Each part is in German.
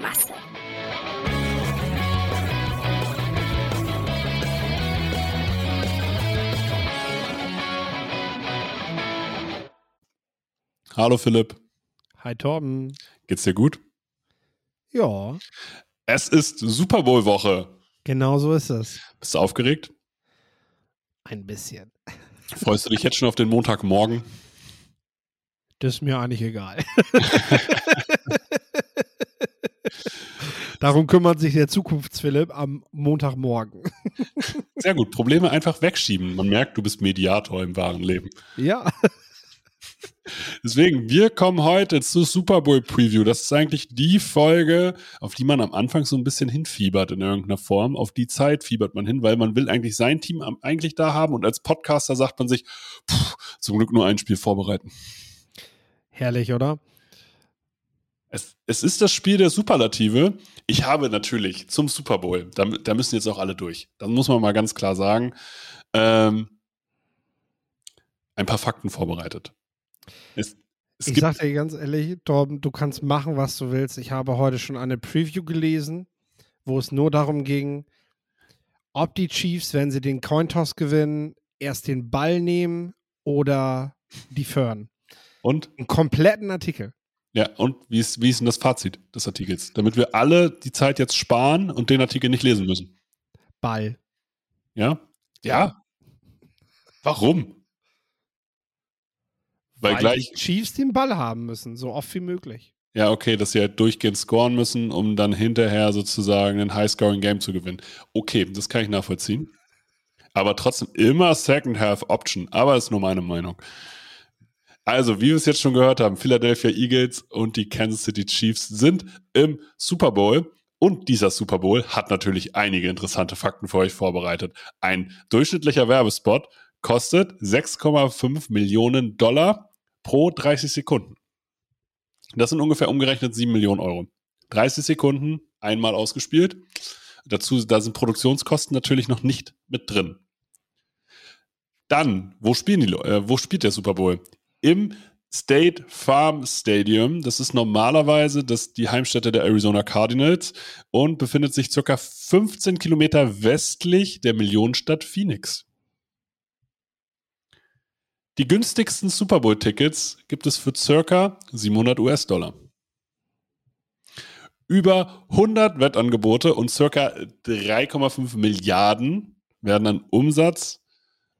Masse. Hallo Philipp, Hi Torben. geht's dir gut? Ja, Es ist Super Bowl Woche. genau so ist es. Bist du aufgeregt? Ein bisschen. Freust du dich jetzt schon auf den Montagmorgen? Das ist mir eigentlich egal. Darum kümmert sich der Zukunftsphilipp am Montagmorgen. Sehr gut. Probleme einfach wegschieben. Man merkt, du bist Mediator im wahren Leben. ja. Deswegen, wir kommen heute zur Super Bowl Preview. Das ist eigentlich die Folge, auf die man am Anfang so ein bisschen hinfiebert in irgendeiner Form. Auf die Zeit fiebert man hin, weil man will eigentlich sein Team am- eigentlich da haben und als Podcaster sagt man sich, puh, zum Glück nur ein Spiel vorbereiten. Herrlich, oder? Es, es ist das Spiel der Superlative. Ich habe natürlich zum Super Bowl, da, da müssen jetzt auch alle durch. Das muss man mal ganz klar sagen. Ähm, ein paar Fakten vorbereitet. Es, es ich gibt, sag dir ganz ehrlich, Torben, du kannst machen, was du willst. Ich habe heute schon eine Preview gelesen, wo es nur darum ging, ob die Chiefs, wenn sie den Cointoss gewinnen, erst den Ball nehmen oder die Fern. und Einen kompletten Artikel. Ja, und wie ist, wie ist denn das Fazit des Artikels? Damit wir alle die Zeit jetzt sparen und den Artikel nicht lesen müssen. Ball. Ja? Ja. Warum? Weil, gleich, die Chiefs den Ball haben müssen, so oft wie möglich. ja, okay, dass sie halt durchgehend scoren müssen, um dann hinterher sozusagen ein High-Scoring-Game zu gewinnen. Okay, das kann ich nachvollziehen. Aber trotzdem immer Second Half Option. Aber ist nur meine Meinung. Also, wie wir es jetzt schon gehört haben, Philadelphia Eagles und die Kansas City Chiefs sind im Super Bowl. Und dieser Super Bowl hat natürlich einige interessante Fakten für euch vorbereitet. Ein durchschnittlicher Werbespot kostet 6,5 Millionen Dollar pro 30 Sekunden. Das sind ungefähr umgerechnet 7 Millionen Euro. 30 Sekunden einmal ausgespielt. Dazu, da sind Produktionskosten natürlich noch nicht mit drin. Dann, wo spielen die, äh, wo spielt der Super Bowl? Im State Farm Stadium. Das ist normalerweise das, die Heimstätte der Arizona Cardinals und befindet sich circa 15 Kilometer westlich der Millionenstadt Phoenix. Die günstigsten Super Bowl-Tickets gibt es für circa 700 US-Dollar. Über 100 Wettangebote und circa 3,5 Milliarden werden an Umsatz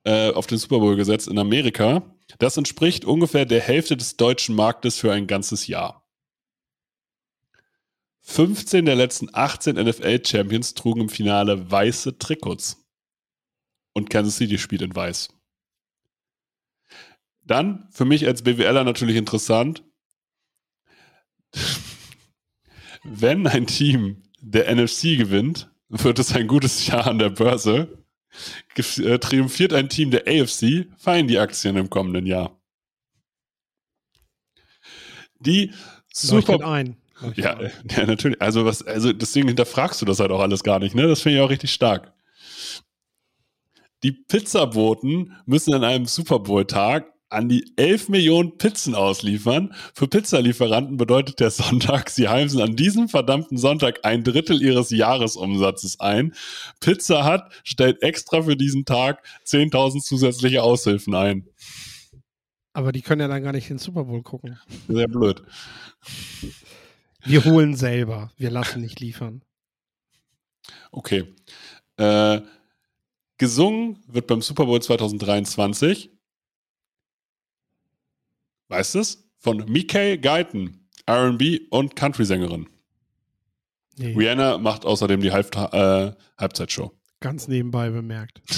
äh, auf den Super Bowl gesetzt in Amerika. Das entspricht ungefähr der Hälfte des deutschen Marktes für ein ganzes Jahr. 15 der letzten 18 NFL-Champions trugen im Finale weiße Trikots. Und Kansas City spielt in weiß. Dann, für mich als BWLer natürlich interessant, wenn ein Team der NFC gewinnt, wird es ein gutes Jahr an der Börse. Äh, Triumphiert ein Team der AFC, fallen die Aktien im kommenden Jahr. Die Super Leuchtet ein. Leuchtet ja, ein. ja, natürlich. Also, was, also deswegen hinterfragst du das halt auch alles gar nicht, ne? Das finde ich auch richtig stark. Die Pizzaboten müssen an einem Super Bowl-Tag an die 11 Millionen Pizzen ausliefern. Für Pizzalieferanten bedeutet der Sonntag, sie heimsen an diesem verdammten Sonntag ein Drittel ihres Jahresumsatzes ein. Pizza Hut stellt extra für diesen Tag 10.000 zusätzliche Aushilfen ein. Aber die können ja dann gar nicht den Super Bowl gucken. Sehr blöd. Wir holen selber. Wir lassen nicht liefern. Okay. Äh, gesungen wird beim Super Bowl 2023. Weißt du es? Von Mickey Guyton, RB und Country-Sängerin. Nee, Rihanna macht außerdem die Halb äh, Halbzeitshow. ganz nebenbei bemerkt.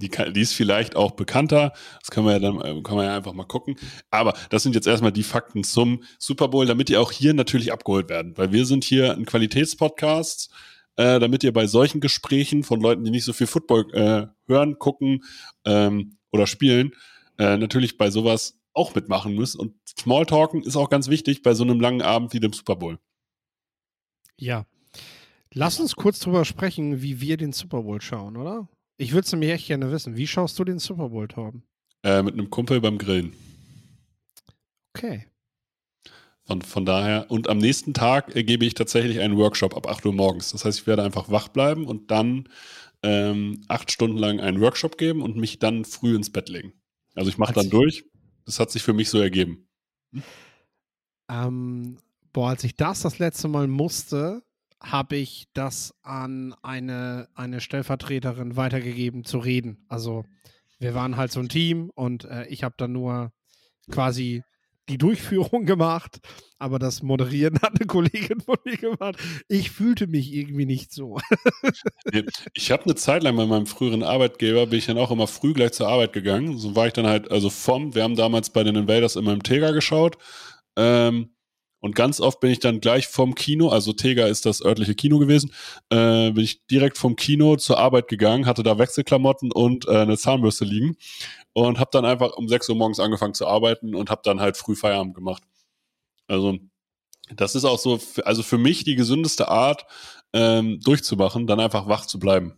Die, kann, die ist vielleicht auch bekannter. Das können wir ja dann äh, kann man ja einfach mal gucken. Aber das sind jetzt erstmal die Fakten zum Super Bowl, damit die auch hier natürlich abgeholt werden. Weil wir sind hier ein Qualitätspodcast, äh, damit ihr bei solchen Gesprächen von Leuten, die nicht so viel Football äh, hören, gucken ähm, oder spielen, äh, natürlich bei sowas auch mitmachen müsst. Und Smalltalken ist auch ganz wichtig bei so einem langen Abend wie dem Super Bowl. Ja. Lass uns kurz drüber sprechen, wie wir den Super Bowl schauen, oder? Ich würde es nämlich echt gerne wissen. Wie schaust du den Super Bowl, Torben? Äh, mit einem Kumpel beim Grillen. Okay. Von, von daher, und am nächsten Tag äh, gebe ich tatsächlich einen Workshop ab 8 Uhr morgens. Das heißt, ich werde einfach wach bleiben und dann ähm, acht Stunden lang einen Workshop geben und mich dann früh ins Bett legen. Also ich mache dann durch. Das hat sich für mich so ergeben. Ähm, boah, als ich das das letzte Mal musste, habe ich das an eine, eine Stellvertreterin weitergegeben zu reden. Also wir waren halt so ein Team und äh, ich habe dann nur quasi die Durchführung gemacht, aber das Moderieren hat eine Kollegin von mir gemacht. Ich fühlte mich irgendwie nicht so. Ich habe eine Zeit lang bei meinem früheren Arbeitgeber, bin ich dann auch immer früh gleich zur Arbeit gegangen. So war ich dann halt, also vom, wir haben damals bei den Invaders immer im Tega geschaut. Ähm, und ganz oft bin ich dann gleich vom Kino, also Tega ist das örtliche Kino gewesen, äh, bin ich direkt vom Kino zur Arbeit gegangen, hatte da Wechselklamotten und äh, eine Zahnbürste liegen und habe dann einfach um 6 Uhr morgens angefangen zu arbeiten und habe dann halt früh Feierabend gemacht. Also das ist auch so, also für mich die gesündeste Art, ähm, durchzumachen, dann einfach wach zu bleiben.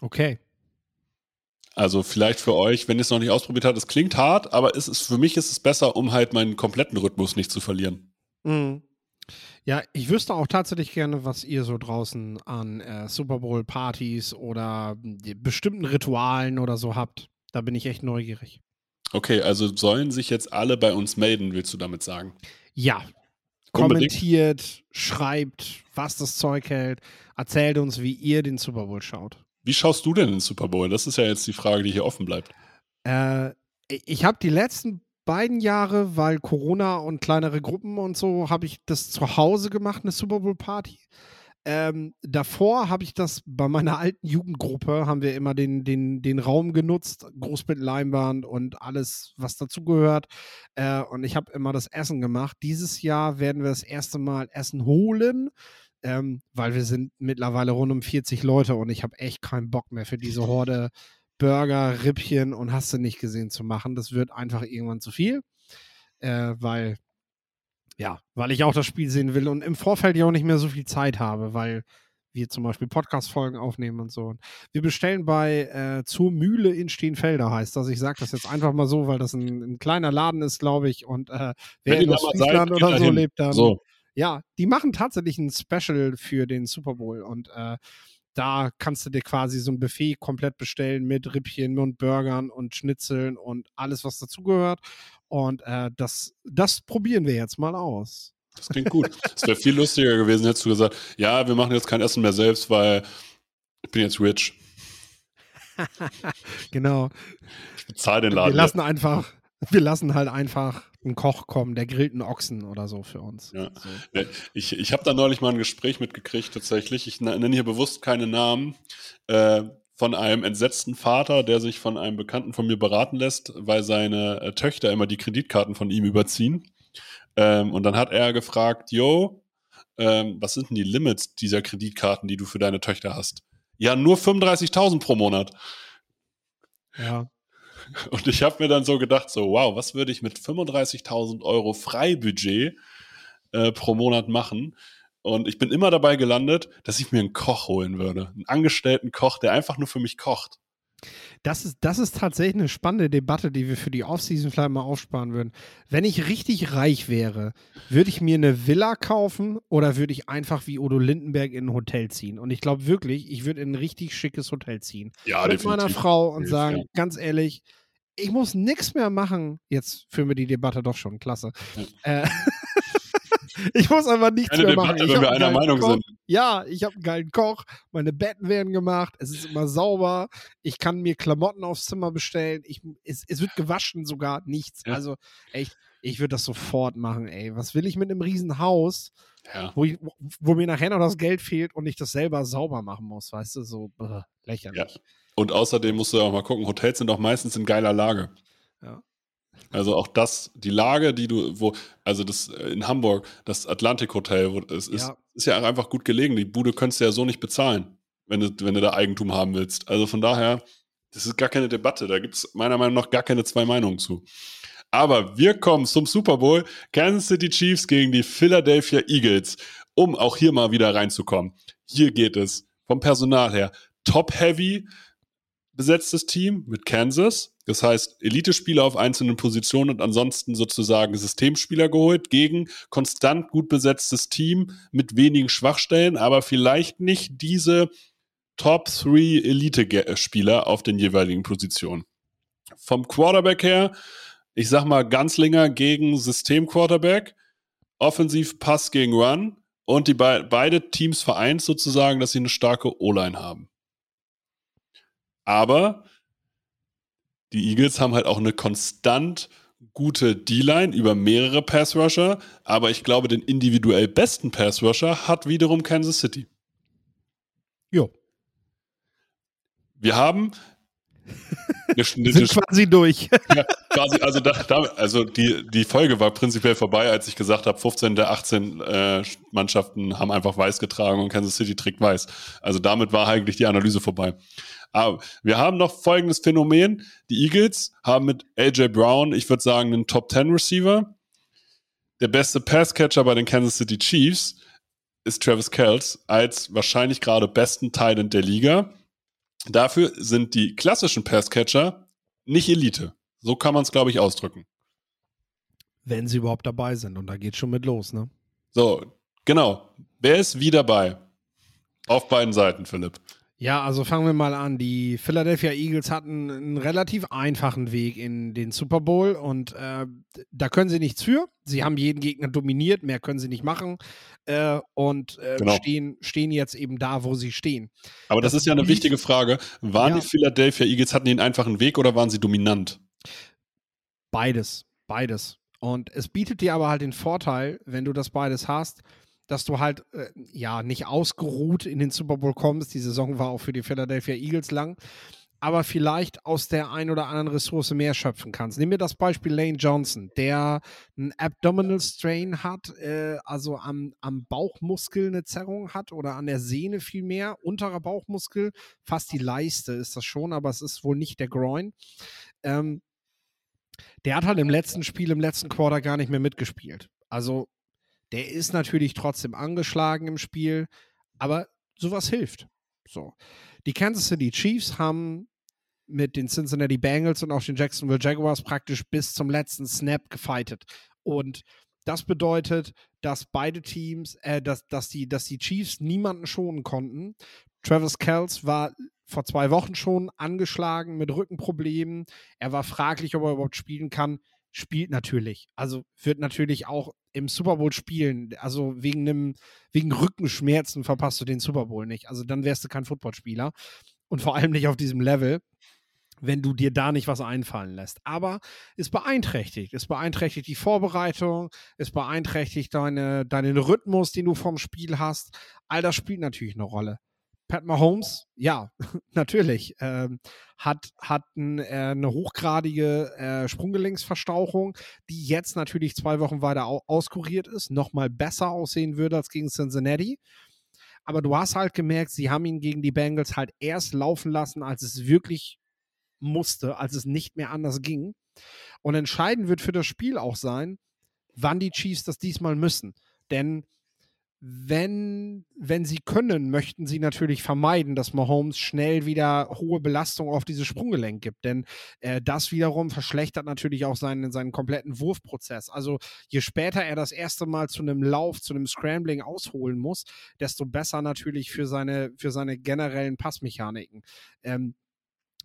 Okay. Also vielleicht für euch, wenn ihr es noch nicht ausprobiert habt, es klingt hart, aber es ist, für mich ist es besser, um halt meinen kompletten Rhythmus nicht zu verlieren. Mhm. Ja, ich wüsste auch tatsächlich gerne, was ihr so draußen an äh, Super Bowl-Partys oder die bestimmten Ritualen oder so habt. Da bin ich echt neugierig. Okay, also sollen sich jetzt alle bei uns melden, willst du damit sagen? Ja. Unbedingt. Kommentiert, schreibt, was das Zeug hält. Erzählt uns, wie ihr den Super Bowl schaut. Wie schaust du denn den Super Bowl? Das ist ja jetzt die Frage, die hier offen bleibt. Äh, ich habe die letzten beiden Jahre, weil Corona und kleinere Gruppen und so, habe ich das zu Hause gemacht, eine Super Bowl Party. Ähm, davor habe ich das bei meiner alten Jugendgruppe, haben wir immer den, den, den Raum genutzt, groß mit Leinwand und alles, was dazugehört. Äh, und ich habe immer das Essen gemacht. Dieses Jahr werden wir das erste Mal Essen holen, ähm, weil wir sind mittlerweile rund um 40 Leute und ich habe echt keinen Bock mehr für diese Horde Burger, Rippchen und hast du nicht gesehen zu machen. Das wird einfach irgendwann zu viel, äh, weil ja, weil ich auch das Spiel sehen will und im Vorfeld ja auch nicht mehr so viel Zeit habe, weil wir zum Beispiel Podcast-Folgen aufnehmen und so. Wir bestellen bei äh, zur Mühle in Steenfelder heißt das. Ich sage das jetzt einfach mal so, weil das ein, ein kleiner Laden ist, glaube ich. Und äh, wer Wenn in Ostfriesland oder da so lebt, dann So, ja, die machen tatsächlich ein Special für den Super Bowl und äh, da kannst du dir quasi so ein Buffet komplett bestellen mit Rippchen und Burgern und Schnitzeln und alles, was dazugehört. Und äh, das, das probieren wir jetzt mal aus. das klingt gut. Es wäre viel lustiger gewesen, hättest du gesagt, ja, wir machen jetzt kein Essen mehr selbst, weil ich bin jetzt rich. Genau. Ich bezahle den Wir Laden. lassen einfach, wir lassen halt einfach einen Koch kommen, der grillt einen Ochsen oder so für uns. Ja. So. Ich, ich habe da neulich mal ein Gespräch mitgekriegt, tatsächlich. Ich nenne hier bewusst keine Namen. Äh, von einem entsetzten Vater, der sich von einem Bekannten von mir beraten lässt, weil seine äh, Töchter immer die Kreditkarten von ihm überziehen. Ähm, und dann hat er gefragt, yo, ähm, was sind denn die Limits dieser Kreditkarten, die du für deine Töchter hast? Ja, nur 35.000 pro Monat. Ja. Und ich habe mir dann so gedacht, so, wow, was würde ich mit 35.000 Euro Freibudget äh, pro Monat machen? Und ich bin immer dabei gelandet, dass ich mir einen Koch holen würde. Einen angestellten Koch, der einfach nur für mich kocht. Das ist, das ist tatsächlich eine spannende Debatte, die wir für die Offseason vielleicht mal aufsparen würden. Wenn ich richtig reich wäre, würde ich mir eine Villa kaufen oder würde ich einfach wie Udo Lindenberg in ein Hotel ziehen? Und ich glaube wirklich, ich würde in ein richtig schickes Hotel ziehen. Ja, mit meiner Frau und Definitiv, sagen, ja. ganz ehrlich, ich muss nichts mehr machen. Jetzt führen wir die Debatte doch schon, klasse. Äh, ich muss einfach nichts Keine mehr Debatte, machen. Ich wenn wir einer Meinung Koch. sind. Ja, ich habe einen geilen Koch. Meine Betten werden gemacht. Es ist immer sauber. Ich kann mir Klamotten aufs Zimmer bestellen. Ich, es, es wird gewaschen sogar. Nichts. Ja. Also echt, ich würde das sofort machen, ey. Was will ich mit einem riesen Haus, Ja. wo, ich, wo, mir nachher noch das Geld fehlt und ich das selber sauber machen muss? Weißt du, so bäh, lächerlich. Und außerdem musst du auch mal gucken, Hotels sind auch meistens in geiler Lage. Also auch das, die Lage, die du, wo, also das äh, in Hamburg, das Atlantik Hotel, wo, es ist, Ja. ist ja einfach gut gelegen. Die Bude könntest du ja so nicht bezahlen, wenn du, wenn du da Eigentum haben willst. Also von daher, das ist gar keine Debatte. Da gibt es meiner Meinung nach gar keine zwei Meinungen zu. Aber wir kommen zum Super Bowl. Kansas City Chiefs gegen die Philadelphia Eagles, um auch hier mal wieder reinzukommen. Hier geht es vom Personal her top-heavy besetztes Team mit Kansas. Das heißt, Elite-Spieler auf einzelnen Positionen und ansonsten sozusagen Systemspieler geholt gegen konstant gut besetztes Team mit wenigen Schwachstellen, aber vielleicht nicht diese Top 3 Elite-Spieler auf den jeweiligen Positionen. Vom Quarterback her, ich sag mal Ganzlinger gegen System-Quarterback, offensiv Pass gegen Run und die be beide Teams vereint sozusagen, dass sie eine starke O-Line haben. Aber die Eagles haben halt auch eine konstant gute D-Line über mehrere Pass-Rusher, aber ich glaube, den individuell besten Pass-Rusher hat wiederum Kansas City. Jo. Wir haben eine, eine, Sind quasi durch. ja, quasi, also, da, da, also die, die Folge war prinzipiell vorbei, als ich gesagt habe, 15 der 18 äh, Mannschaften haben einfach weiß getragen und Kansas City trägt weiß. Also damit war eigentlich die Analyse vorbei. Aber wir haben noch folgendes Phänomen. Die Eagles haben mit AJ Brown, ich würde sagen, einen Top 10 Receiver. Der beste Passcatcher bei den Kansas City Chiefs ist Travis Kells als wahrscheinlich gerade besten Talent der Liga. Dafür sind die klassischen Passcatcher nicht Elite. So kann man es, glaube ich, ausdrücken. Wenn sie überhaupt dabei sind. Und da geht schon mit los, ne? So, genau. Wer ist wie dabei? Auf beiden Seiten, Philipp. Ja, also fangen wir mal an. Die Philadelphia Eagles hatten einen relativ einfachen Weg in den Super Bowl und äh, da können sie nichts für. Sie haben jeden Gegner dominiert, mehr können sie nicht machen äh, und äh, Genau. stehen, stehen jetzt eben da, wo sie stehen. Aber das, Das ist ja eine wichtige Frage. Waren Ja. die Philadelphia Eagles, hatten einen einfachen Weg oder waren sie dominant? Beides, beides. Und es bietet dir aber halt den Vorteil, wenn du das beides hast, dass du halt äh, ja nicht ausgeruht in den Super Bowl kommst. Die Saison war auch für die Philadelphia Eagles lang, aber vielleicht aus der ein oder anderen Ressource mehr schöpfen kannst. Nimm mir das Beispiel Lane Johnson, der einen Abdominal Strain hat, äh, also am, am Bauchmuskel eine Zerrung hat oder an der Sehne vielmehr, unterer Bauchmuskel, fast die Leiste ist das schon, aber es ist wohl nicht der Groin. Ähm, der hat halt im letzten Spiel, im letzten Quarter gar nicht mehr mitgespielt. Also der ist natürlich trotzdem angeschlagen im Spiel, aber sowas hilft. So. Die Kansas City Chiefs haben mit den Cincinnati Bengals und auch den Jacksonville Jaguars praktisch bis zum letzten Snap gefightet. Und das bedeutet, dass beide Teams, äh, dass, dass, die, dass die Chiefs niemanden schonen konnten. Travis Kells war vor zwei Wochen schon angeschlagen mit Rückenproblemen. Er war fraglich, ob er überhaupt spielen kann. Spielt natürlich. Also wird natürlich auch im Super Bowl spielen. Also wegen einem, wegen Rückenschmerzen verpasst du den Super Bowl nicht. Also dann wärst du kein Footballspieler. Und vor allem nicht auf diesem Level, wenn du dir da nicht was einfallen lässt. Aber es beeinträchtigt. Es beeinträchtigt die Vorbereitung, es beeinträchtigt deine, deinen Rhythmus, den du vom Spiel hast. All das spielt natürlich eine Rolle. Pat Mahomes, ja, natürlich, ähm, hat, hat ein, äh, eine hochgradige äh, Sprunggelenksverstauchung, die jetzt natürlich zwei Wochen weiter au auskuriert ist, nochmal besser aussehen würde als gegen Cincinnati. Aber du hast halt gemerkt, sie haben ihn gegen die Bengals halt erst laufen lassen, als es wirklich musste, als es nicht mehr anders ging. Und entscheidend wird für das Spiel auch sein, wann die Chiefs das diesmal müssen. Denn wenn, wenn sie können, möchten sie natürlich vermeiden, dass Mahomes schnell wieder hohe Belastung auf dieses Sprunggelenk gibt. Denn äh, das wiederum verschlechtert natürlich auch seinen, seinen kompletten Wurfprozess. Also je später er das erste Mal zu einem Lauf, zu einem Scrambling ausholen muss, desto besser natürlich für seine, für seine generellen Passmechaniken. Ähm,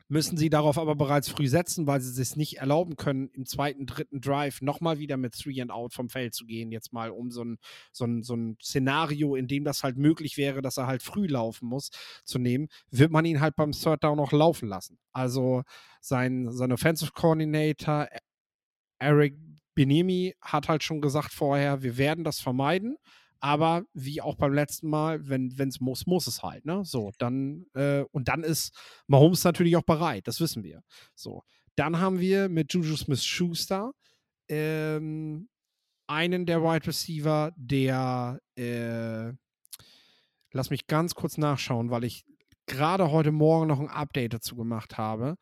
müssen sie darauf aber bereits früh setzen, weil sie es nicht erlauben können, im zweiten, dritten Drive nochmal wieder mit Three and Out vom Feld zu gehen. Jetzt mal um so ein, so, ein, so ein Szenario, in dem das halt möglich wäre, dass er halt früh laufen muss, zu nehmen, wird man ihn halt beim Third Down noch laufen lassen. Also sein, sein Offensive Coordinator Eric Benemi hat halt schon gesagt vorher, wir werden das vermeiden. Aber wie auch beim letzten Mal, wenn es muss, muss es halt. Ne? So, dann, äh, und dann ist Mahomes natürlich auch bereit, das wissen wir. So. Dann haben wir mit Juju Smith Schuster ähm, einen der Wide Receiver, der äh, lass mich ganz kurz nachschauen, weil ich gerade heute Morgen noch ein Update dazu gemacht habe.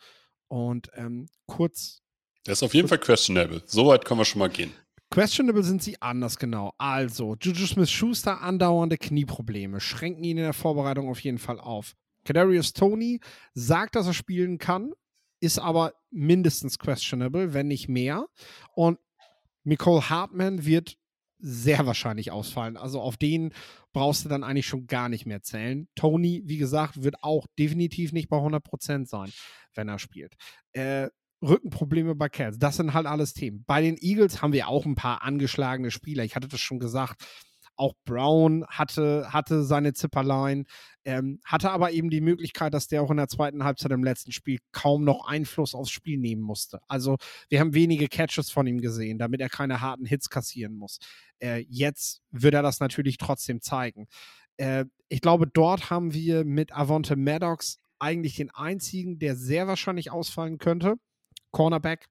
Und ähm, kurz. Das ist auf jeden Fall questionable. So weit können wir schon mal gehen. Questionable sind sie anders genau. Also, Juju Smith-Schuster andauernde Knieprobleme schränken ihn in der Vorbereitung auf jeden Fall auf. Kadarius Tony sagt, dass er spielen kann, ist aber mindestens questionable, wenn nicht mehr. Und Nicole Hartman wird sehr wahrscheinlich ausfallen. Also auf den brauchst du dann eigentlich schon gar nicht mehr zählen. Tony, wie gesagt, wird auch definitiv nicht bei 100% sein, wenn er spielt. Äh, Rückenprobleme bei Cats. Das sind halt alles Themen. Bei den Eagles haben wir auch ein paar angeschlagene Spieler. Ich hatte das schon gesagt. Auch Brown hatte, hatte seine Zipperlein, ähm, hatte aber eben die Möglichkeit, dass der auch in der zweiten Halbzeit im letzten Spiel kaum noch Einfluss aufs Spiel nehmen musste. Also wir haben wenige Catches von ihm gesehen, damit er keine harten Hits kassieren muss. Äh, jetzt wird er das natürlich trotzdem zeigen. Äh, ich glaube, dort haben wir mit Avonte Maddox eigentlich den einzigen, der sehr wahrscheinlich ausfallen könnte. Cornerback,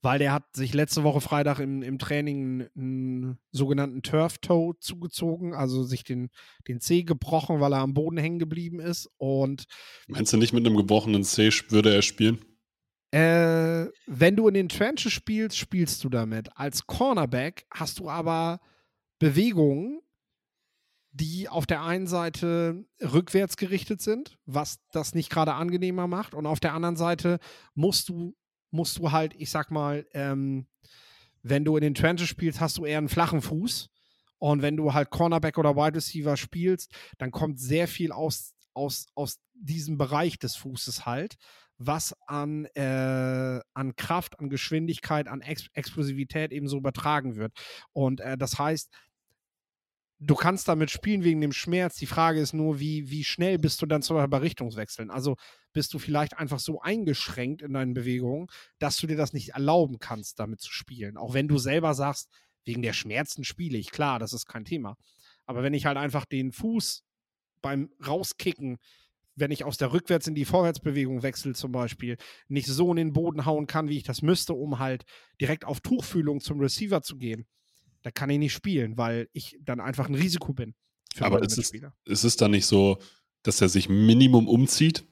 weil der hat sich letzte Woche Freitag im, im Training einen sogenannten Turf-Toe zugezogen, also sich den, den Zeh gebrochen, weil er am Boden hängen geblieben ist. Und Meinst du nicht mit einem gebrochenen Zeh würde er spielen? Äh, wenn du in den Trenches spielst, spielst du damit. Als Cornerback hast du aber Bewegungen, die auf der einen Seite rückwärts gerichtet sind, was das nicht gerade angenehmer macht, und auf der anderen Seite musst du, musst du halt, ich sag mal, ähm, wenn du in den Trenches spielst, hast du eher einen flachen Fuß. Und wenn du halt Cornerback oder Wide Receiver spielst, dann kommt sehr viel aus, aus, aus diesem Bereich des Fußes halt, was an, äh, an Kraft, an Geschwindigkeit, an Ex Explosivität eben so übertragen wird. Und äh, das heißt, du kannst damit spielen wegen dem Schmerz. Die Frage ist nur, wie, wie schnell bist du dann zu bei Richtungswechseln? Also bist du vielleicht einfach so eingeschränkt in deinen Bewegungen, dass du dir das nicht erlauben kannst, damit zu spielen. Auch wenn du selber sagst, wegen der Schmerzen spiele ich, klar, das ist kein Thema. Aber wenn ich halt einfach den Fuß beim Rauskicken, wenn ich aus der Rückwärts in die Vorwärtsbewegung wechsle zum Beispiel, nicht so in den Boden hauen kann, wie ich das müsste, um halt direkt auf Tuchfühlung zum Receiver zu gehen, da kann ich nicht spielen, weil ich dann einfach ein Risiko bin. Aber ist es, ist es dann nicht so, dass er sich Minimum umzieht?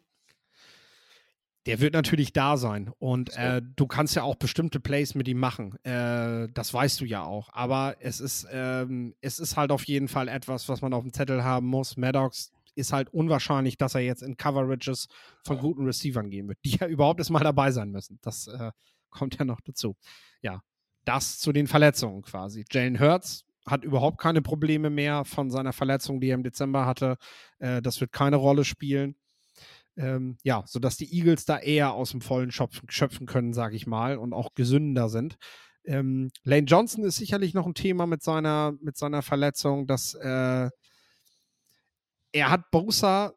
Der wird natürlich da sein und so. äh, du kannst ja auch bestimmte Plays mit ihm machen. Äh, das weißt du ja auch. Aber es ist, ähm, es ist halt auf jeden Fall etwas, was man auf dem Zettel haben muss. Maddox ist halt unwahrscheinlich, dass er jetzt in Coverages von guten Receivern gehen wird, die ja überhaupt erstmal dabei sein müssen. Das äh, kommt ja noch dazu. Ja, das zu den Verletzungen quasi. Jalen Hurts hat überhaupt keine Probleme mehr von seiner Verletzung, die er im Dezember hatte. Äh, das wird keine Rolle spielen. Ähm, ja, sodass die Eagles da eher aus dem Vollen schöpfen, schöpfen können, sage ich mal, und auch gesünder sind. Ähm, Lane Johnson ist sicherlich noch ein Thema mit seiner, mit seiner Verletzung, dass äh, er hat Bosa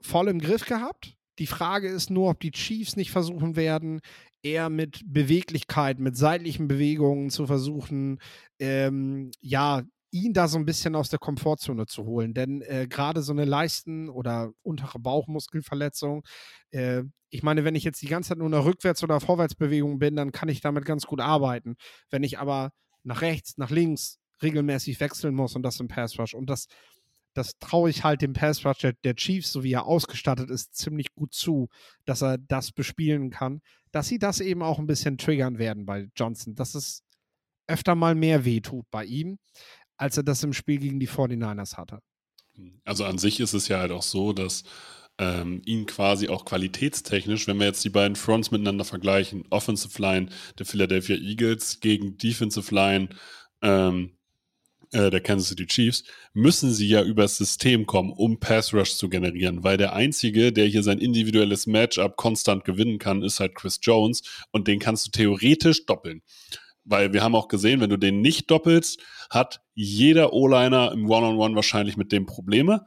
voll im Griff gehabt. Die Frage ist nur, ob die Chiefs nicht versuchen werden, eher mit Beweglichkeit, mit seitlichen Bewegungen zu versuchen, ähm, ja, ihn da so ein bisschen aus der Komfortzone zu holen. Denn äh, gerade so eine Leisten- oder untere Bauchmuskelverletzung, äh, ich meine, wenn ich jetzt die ganze Zeit nur in einer Rückwärts- oder Vorwärtsbewegung bin, dann kann ich damit ganz gut arbeiten. Wenn ich aber nach rechts, nach links regelmäßig wechseln muss und das im Pass Rush und das das traue ich halt dem Pass Rush der, der, Chiefs, so wie er ausgestattet ist, ziemlich gut zu, dass er das bespielen kann, dass sie das eben auch ein bisschen triggern werden bei Johnson, dass es öfter mal mehr wehtut bei ihm, als er das im Spiel gegen die 49ers hatte. Also an sich ist es ja halt auch so, dass ähm, ihn quasi auch qualitätstechnisch, wenn wir jetzt die beiden Fronts miteinander vergleichen, Offensive Line der Philadelphia Eagles gegen Defensive Line ähm, äh, der Kansas City Chiefs, müssen sie ja übers System kommen, um Pass Rush zu generieren, weil der einzige, der hier sein individuelles Matchup konstant gewinnen kann, ist halt Chris Jones und den kannst du theoretisch doppeln. Weil wir haben auch gesehen, wenn du den nicht doppelst, hat jeder O-Liner im One-on-One wahrscheinlich mit dem Probleme.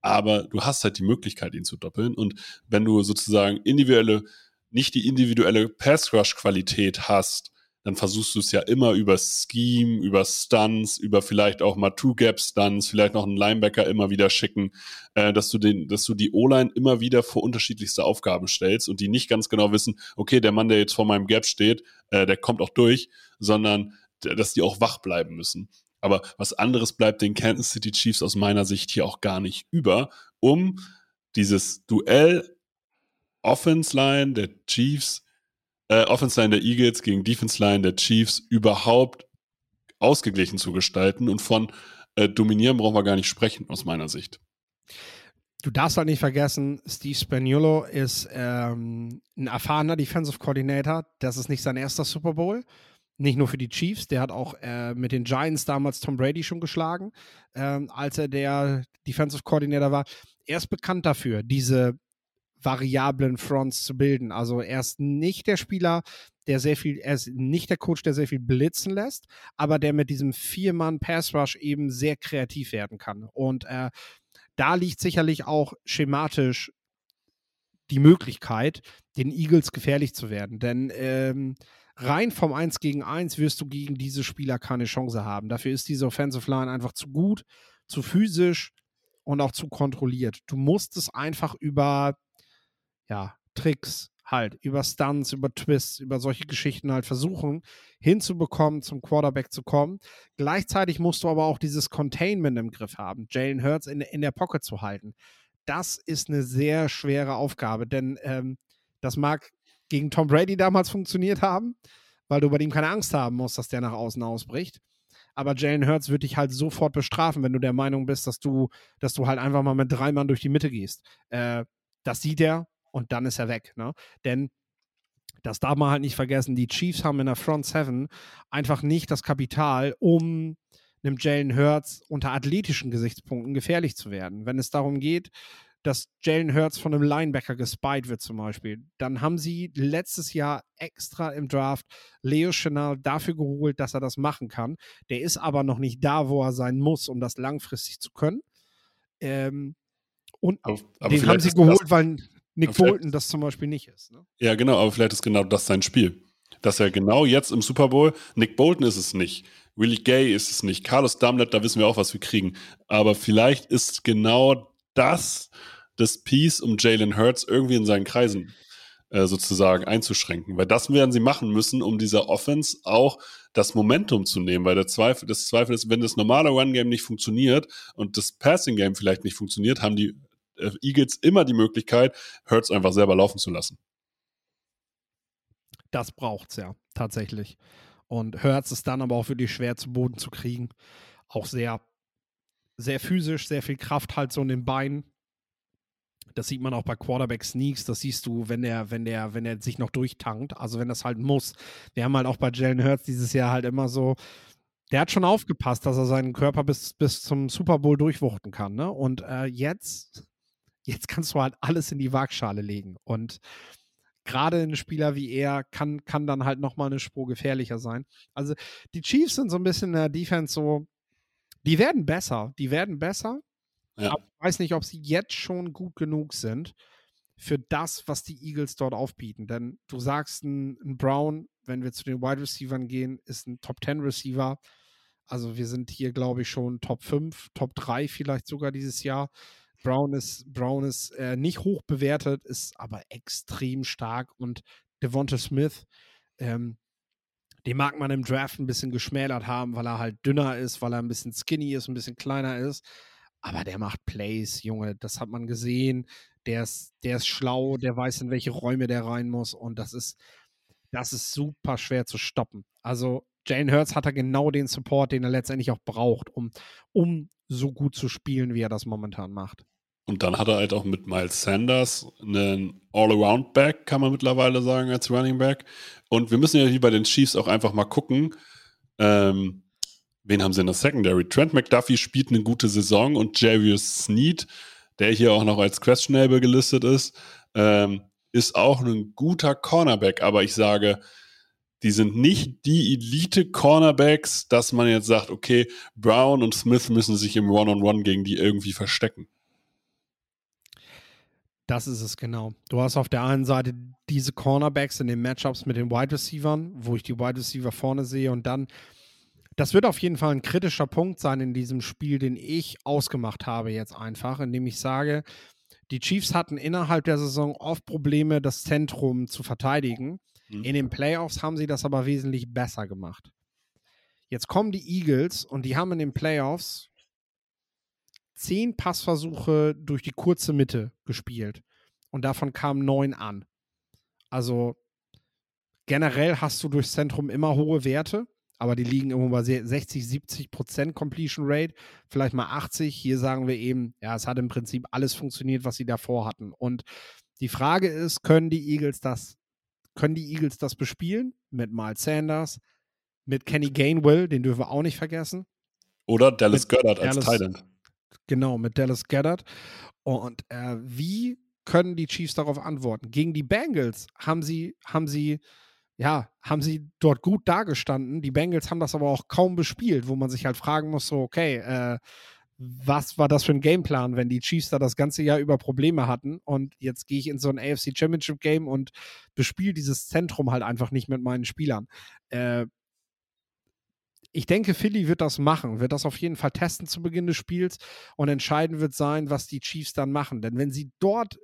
Aber du hast halt die Möglichkeit, ihn zu doppeln. Und wenn du sozusagen individuelle, nicht die individuelle Pass-Rush-Qualität hast, dann versuchst du es ja immer über Scheme, über Stunts, über vielleicht auch mal Two-Gap-Stunts, vielleicht noch einen Linebacker immer wieder schicken, äh, dass du den, dass du die O-Line immer wieder vor unterschiedlichste Aufgaben stellst und die nicht ganz genau wissen, okay, der Mann, der jetzt vor meinem Gap steht, äh, der kommt auch durch, sondern dass die auch wach bleiben müssen. Aber was anderes bleibt den Kansas City Chiefs aus meiner Sicht hier auch gar nicht über, um dieses Duell Offense Line der Chiefs äh, Offense Line der Eagles gegen Defense Line der Chiefs überhaupt ausgeglichen zu gestalten. Und von äh, dominieren brauchen wir gar nicht sprechen, aus meiner Sicht. Du darfst halt nicht vergessen, Steve Spagnuolo ist ähm, ein erfahrener Defensive Coordinator. Das ist nicht sein erster Super Bowl. Nicht nur für die Chiefs, der hat auch äh, mit den Giants damals Tom Brady schon geschlagen, ähm, als er der Defensive Coordinator war. Er ist bekannt dafür, diese variablen Fronts zu bilden. Also er ist nicht der Spieler, der sehr viel, er ist nicht der Coach, der sehr viel blitzen lässt, aber der mit diesem Vier-Mann-Pass-Rush eben sehr kreativ werden kann. Und äh, da liegt sicherlich auch schematisch die Möglichkeit, den Eagles gefährlich zu werden. Denn ähm, rein vom 1 gegen 1 wirst du gegen diese Spieler keine Chance haben. Dafür ist diese Offensive Line einfach zu gut, zu physisch und auch zu kontrolliert. Du musst es einfach über ja, Tricks halt, über Stunts, über Twists, über solche Geschichten halt versuchen hinzubekommen, zum Quarterback zu kommen. Gleichzeitig musst du aber auch dieses Containment im Griff haben, Jalen Hurts in, in der Pocket zu halten. Das ist eine sehr schwere Aufgabe, denn ähm, das mag gegen Tom Brady damals funktioniert haben, weil du bei ihm keine Angst haben musst, dass der nach außen ausbricht. Aber Jalen Hurts wird dich halt sofort bestrafen, wenn du der Meinung bist, dass du, dass du halt einfach mal mit drei Mann durch die Mitte gehst. Äh, das sieht er und dann ist er weg. Ne? Denn das darf man halt nicht vergessen, die Chiefs haben in der Front Seven einfach nicht das Kapital, um einem Jalen Hurts unter athletischen Gesichtspunkten gefährlich zu werden. Wenn es darum geht, dass Jalen Hurts von einem Linebacker gespied wird zum Beispiel, dann haben sie letztes Jahr extra im Draft Leo Chanel dafür geholt, dass er das machen kann. Der ist aber noch nicht da, wo er sein muss, um das langfristig zu können. Ähm, und aber, aber den haben sie geholt, weil Nick Bolton das zum Beispiel nicht ist. Ne? Ja, genau, aber vielleicht ist genau das sein Spiel. Dass er genau jetzt im Super Bowl, Nick Bolton ist es nicht, Willie Gay ist es nicht, Carlos Dumlet, da wissen wir auch, was wir kriegen. Aber vielleicht ist genau das das Piece, um Jalen Hurts irgendwie in seinen Kreisen äh, sozusagen einzuschränken. Weil das werden sie machen müssen, um dieser Offense auch das Momentum zu nehmen. Weil der Zweifel, das Zweifel ist, wenn das normale Run-Game nicht funktioniert und das Passing-Game vielleicht nicht funktioniert, haben die Eagles immer die Möglichkeit, Hurts einfach selber laufen zu lassen. Das braucht es ja, tatsächlich. Und Hurts ist dann aber auch wirklich schwer zu Boden zu kriegen. Auch sehr, sehr physisch, sehr viel Kraft halt so in den Beinen. Das sieht man auch bei Quarterback Sneaks. Das siehst du, wenn der, wenn der, wenn er sich noch durchtankt. Also wenn das halt muss. Wir haben halt auch bei Jalen Hurts dieses Jahr halt immer so, der hat schon aufgepasst, dass er seinen Körper bis, bis zum Super Bowl durchwuchten kann. Ne? Und äh, jetzt Jetzt kannst du halt alles in die Waagschale legen. Und gerade ein Spieler wie er kann, kann dann halt nochmal eine Spur gefährlicher sein. Also die Chiefs sind so ein bisschen in der Defense so, die werden besser, die werden besser. Ja. Aber ich weiß nicht, ob sie jetzt schon gut genug sind für das, was die Eagles dort aufbieten. Denn du sagst, ein, ein Brown, wenn wir zu den Wide Receivers gehen, ist ein Top 10 Receiver. Also wir sind hier, glaube ich, schon Top 5, Top 3 vielleicht sogar dieses Jahr. Brown ist, Brown ist äh, nicht hoch bewertet, ist aber extrem stark und Devonta Smith, ähm, den mag man im Draft ein bisschen geschmälert haben, weil er halt dünner ist, weil er ein bisschen skinny ist, ein bisschen kleiner ist. Aber der macht Plays, Junge, das hat man gesehen. Der ist, der ist schlau, der weiß, in welche Räume der rein muss. Und das ist, das ist super schwer zu stoppen. Also Jane Hurts hat er genau den Support, den er letztendlich auch braucht, um, um so gut zu spielen, wie er das momentan macht. Und dann hat er halt auch mit Miles Sanders einen All-Around-Back, kann man mittlerweile sagen, als Running Back. Und wir müssen ja hier bei den Chiefs auch einfach mal gucken, ähm, wen haben sie in der Secondary? Trent McDuffie spielt eine gute Saison und Jarius Sneed, der hier auch noch als questionable gelistet ist, ähm, ist auch ein guter Cornerback. Aber ich sage, die sind nicht die Elite-Cornerbacks, dass man jetzt sagt, okay, Brown und Smith müssen sich im One-on-One -on -One gegen die irgendwie verstecken. Das ist es genau. Du hast auf der einen Seite diese Cornerbacks in den Matchups mit den Wide Receivers, wo ich die Wide Receiver vorne sehe und dann das wird auf jeden Fall ein kritischer Punkt sein in diesem Spiel, den ich ausgemacht habe jetzt einfach, indem ich sage, die Chiefs hatten innerhalb der Saison oft Probleme, das Zentrum zu verteidigen. Mhm. In den Playoffs haben sie das aber wesentlich besser gemacht. Jetzt kommen die Eagles und die haben in den Playoffs zehn Passversuche durch die kurze Mitte gespielt. Und davon kamen neun an. Also generell hast du durchs Zentrum immer hohe Werte, aber die liegen immer bei 60, 70 Prozent Completion Rate, vielleicht mal 80. Hier sagen wir eben, ja, es hat im Prinzip alles funktioniert, was sie davor hatten. Und die Frage ist, können die Eagles das, können die Eagles das bespielen mit Miles Sanders, mit Kenny Gainwell, den dürfen wir auch nicht vergessen. Oder Dallas Goddard als Thailand. Genau, mit Dallas Gaddard. Und äh, wie können die Chiefs darauf antworten? Gegen die Bengals haben sie, haben sie, ja, haben sie dort gut dargestanden. Die Bengals haben das aber auch kaum bespielt, wo man sich halt fragen muss: so, okay, äh, was war das für ein Gameplan, wenn die Chiefs da das ganze Jahr über Probleme hatten und jetzt gehe ich in so ein AFC Championship Game und bespiele dieses Zentrum halt einfach nicht mit meinen Spielern. Äh, ich denke, Philly wird das machen, wird das auf jeden Fall testen zu Beginn des Spiels und entscheidend wird sein, was die Chiefs dann machen. Denn wenn sie dort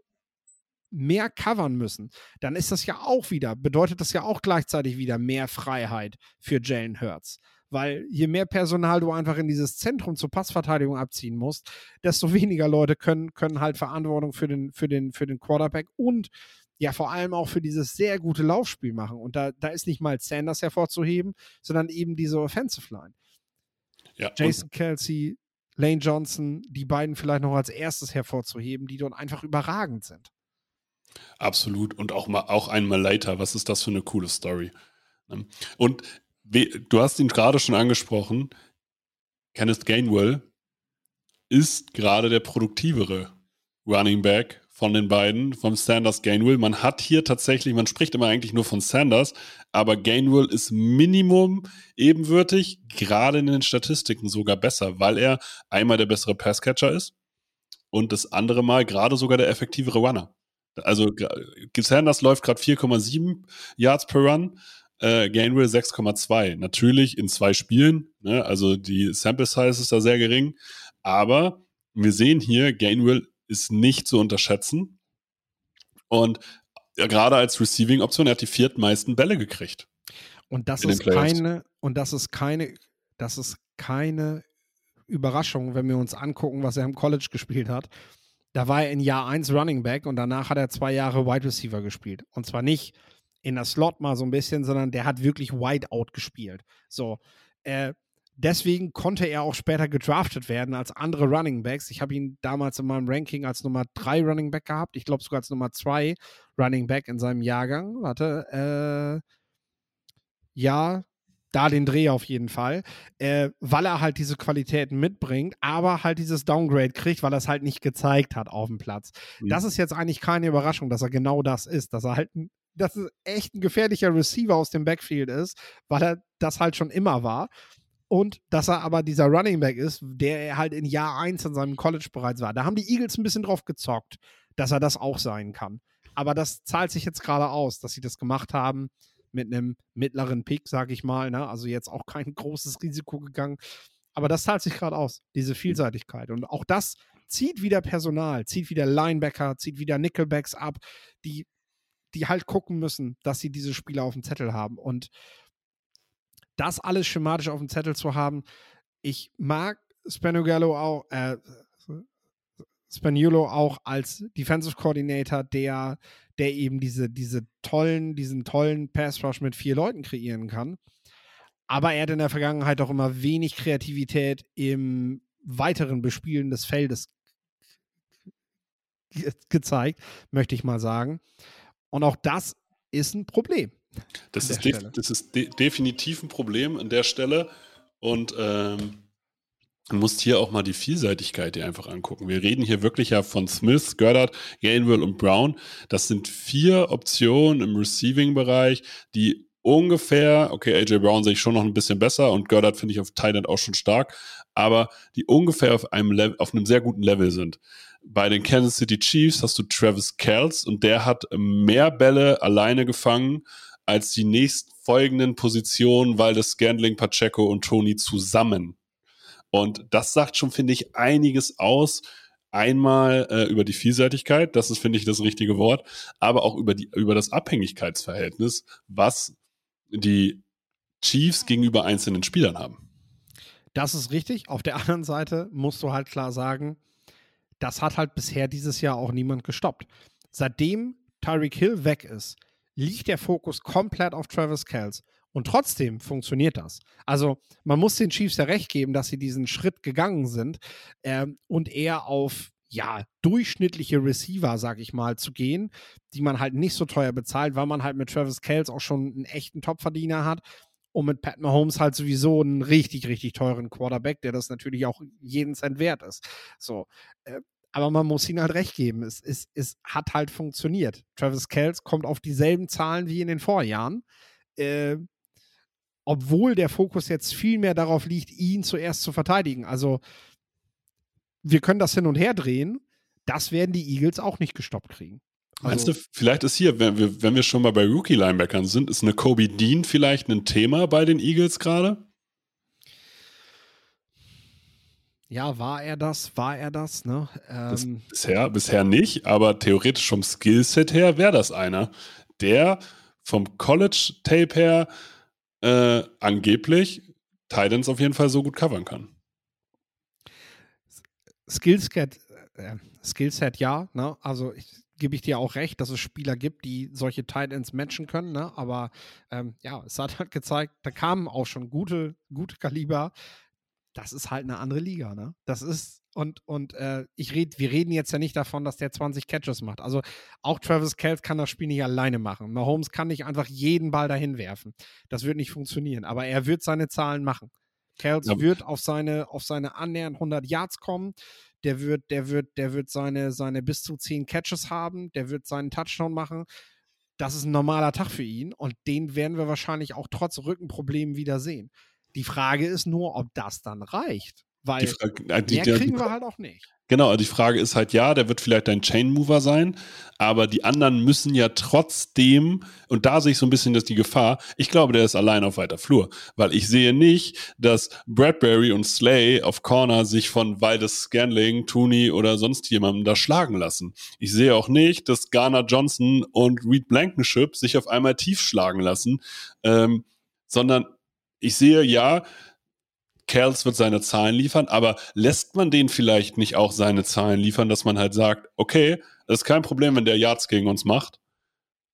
mehr covern müssen, dann ist das ja auch wieder, bedeutet das ja auch gleichzeitig wieder mehr Freiheit für Jalen Hurts. Weil je mehr Personal du einfach in dieses Zentrum zur Passverteidigung abziehen musst, desto weniger Leute können, können halt Verantwortung für den, für, den, für den Quarterback und ja vor allem auch für dieses sehr gute Laufspiel machen. Und da, da ist nicht mal Sanders hervorzuheben, sondern eben diese Offensive Line. Ja, Jason Kelsey, Lane Johnson, die beiden vielleicht noch als erstes hervorzuheben, die dort einfach überragend sind. Absolut. Und auch mal auch einmal later. Was ist das für eine coole Story? Ne? Und du hast ihn gerade schon angesprochen. Kenneth Gainwell ist gerade der produktivere Running Back von den beiden, vom Sanders Gainwell. Man hat hier tatsächlich, man spricht immer eigentlich nur von Sanders, aber Gainwell ist Minimum ebenwürdig, gerade in den Statistiken sogar besser, weil er einmal der bessere Passcatcher ist und das andere Mal gerade sogar der effektivere Runner. Also Sanders läuft gerade 4,7 Yards per Run, äh, Gainwell 6,2. Natürlich in zwei Spielen, ne? also die Sample Size ist da sehr gering, aber wir sehen hier, Gainwell ist nicht zu unterschätzen. Und gerade als Receiving-Option, er hat die viertmeisten Bälle gekriegt. Und das ist keine, und das ist keine, das ist keine Überraschung, wenn wir uns angucken, was er im College gespielt hat. Da war er in Jahr 1 Running Back und danach hat er zwei Jahre Wide Receiver gespielt. Und zwar nicht in der Slot mal so ein bisschen, sondern der hat wirklich Wide Out gespielt. So, äh, Deswegen konnte er auch später gedraftet werden als andere Running Backs. Ich habe ihn damals in meinem Ranking als Nummer 3 Running Back gehabt. Ich glaube sogar als Nummer 2 Running Back in seinem Jahrgang. Warte, äh, ja, da den Dreh auf jeden Fall, äh, weil er halt diese Qualitäten mitbringt, aber halt dieses Downgrade kriegt, weil er es halt nicht gezeigt hat auf dem Platz. Mhm. Das ist jetzt eigentlich keine Überraschung, dass er genau das ist, dass er halt ein, dass es echt ein gefährlicher Receiver aus dem Backfield ist, weil er das halt schon immer war und dass er aber dieser Running Back ist, der er halt in Jahr 1 in seinem College bereits war. Da haben die Eagles ein bisschen drauf gezockt, dass er das auch sein kann. Aber das zahlt sich jetzt gerade aus, dass sie das gemacht haben mit einem mittleren Pick, sag ich mal. Ne? Also jetzt auch kein großes Risiko gegangen. Aber das zahlt sich gerade aus, diese Vielseitigkeit. Und auch das zieht wieder Personal, zieht wieder Linebacker, zieht wieder Nickelbacks ab, die, die halt gucken müssen, dass sie diese Spieler auf dem Zettel haben. Und das alles schematisch auf dem Zettel zu haben. Ich mag Spanuolo auch, äh, Spaniolo auch als Defensive Coordinator, der, der eben diese, diese tollen, diesen tollen Pass Rush mit vier Leuten kreieren kann. Aber er hat in der Vergangenheit auch immer wenig Kreativität im weiteren Bespielen des Feldes gezeigt, möchte ich mal sagen. Und auch das ist ein Problem. Das ist, das ist de definitiv ein Problem an der Stelle. Und ähm, Du musst hier auch mal die Vielseitigkeit dir einfach angucken. Wir reden hier wirklich ja von Smith, Goddard, Gainwell und Brown. Das sind vier Optionen im Receiving-Bereich, die ungefähr, okay, AJ Brown sehe ich schon noch ein bisschen besser und Goddard finde ich auf Thailand auch schon stark, aber die ungefähr auf einem, Level, auf einem sehr guten Level sind. Bei den Kansas City Chiefs hast du Travis Kells und der hat mehr Bälle alleine gefangen als die nächstfolgenden Positionen, weil das Scandling, Pacheco und Tony zusammen. Und das sagt schon, finde ich, einiges aus. Einmal äh, über die Vielseitigkeit, das ist, finde ich, das richtige Wort, aber auch über, die, über das Abhängigkeitsverhältnis, was die Chiefs gegenüber einzelnen Spielern haben. Das ist richtig. Auf der anderen Seite musst du halt klar sagen, das hat halt bisher dieses Jahr auch niemand gestoppt. Seitdem Tyreek Hill weg ist, liegt der Fokus komplett auf Travis Kells. Und trotzdem funktioniert das. Also man muss den Chiefs ja recht geben, dass sie diesen Schritt gegangen sind ähm, und eher auf ja, durchschnittliche Receiver, sag ich mal, zu gehen, die man halt nicht so teuer bezahlt, weil man halt mit Travis Kells auch schon einen echten Topverdiener hat und mit Pat Mahomes halt sowieso einen richtig, richtig teuren Quarterback, der das natürlich auch jeden Cent wert ist. So. Äh, aber man muss ihnen halt recht geben. Es, es, es hat halt funktioniert. Travis Kells kommt auf dieselben Zahlen wie in den Vorjahren. Äh, obwohl der Fokus jetzt viel mehr darauf liegt, ihn zuerst zu verteidigen. Also wir können das hin und her drehen. Das werden die Eagles auch nicht gestoppt kriegen. Meinst also, du, vielleicht ist hier, wenn wir, wenn wir schon mal bei Rookie-Linebackern sind, ist eine Kobe Dean vielleicht ein Thema bei den Eagles gerade? Ja, war er das? War er das? Ne? Ähm, bisher, bisher nicht, aber theoretisch vom Skillset her wäre das einer, der vom College-Tape her äh, angeblich Titans auf jeden Fall so gut covern kann. Skillset, äh, Skillset ja, ne? Also ich, gebe ich dir auch recht, dass es Spieler gibt, die solche Titans matchen können, ne? Aber ähm, ja, es hat halt gezeigt, da kamen auch schon gute, gute Kaliber. Das ist halt eine andere Liga, ne? Das ist und, und äh, ich red, wir reden jetzt ja nicht davon, dass der 20 Catches macht. Also auch Travis Kelce kann das Spiel nicht alleine machen. Mahomes kann nicht einfach jeden Ball dahin werfen. Das wird nicht funktionieren. Aber er wird seine Zahlen machen. Kelce ja. wird auf seine, auf seine annähernd 100 Yards kommen. Der wird, der wird, der wird seine, seine bis zu 10 Catches haben. Der wird seinen Touchdown machen. Das ist ein normaler Tag für ihn. Und den werden wir wahrscheinlich auch trotz Rückenproblemen wieder sehen. Die Frage ist nur, ob das dann reicht. Weil die Frage, äh, die, mehr kriegen die, wir halt auch nicht. Genau, also die Frage ist halt, ja, der wird vielleicht ein Chain Mover sein, aber die anderen müssen ja trotzdem, und da sehe ich so ein bisschen dass die Gefahr, ich glaube, der ist allein auf weiter Flur, weil ich sehe nicht, dass Bradbury und Slay auf Corner sich von Waldes Scanling, Tooney oder sonst jemandem da schlagen lassen. Ich sehe auch nicht, dass Garner Johnson und Reed Blankenship sich auf einmal tief schlagen lassen, ähm, sondern ich sehe ja, Kels wird seine Zahlen liefern, aber lässt man den vielleicht nicht auch seine Zahlen liefern, dass man halt sagt, okay, das ist kein Problem, wenn der Yards gegen uns macht,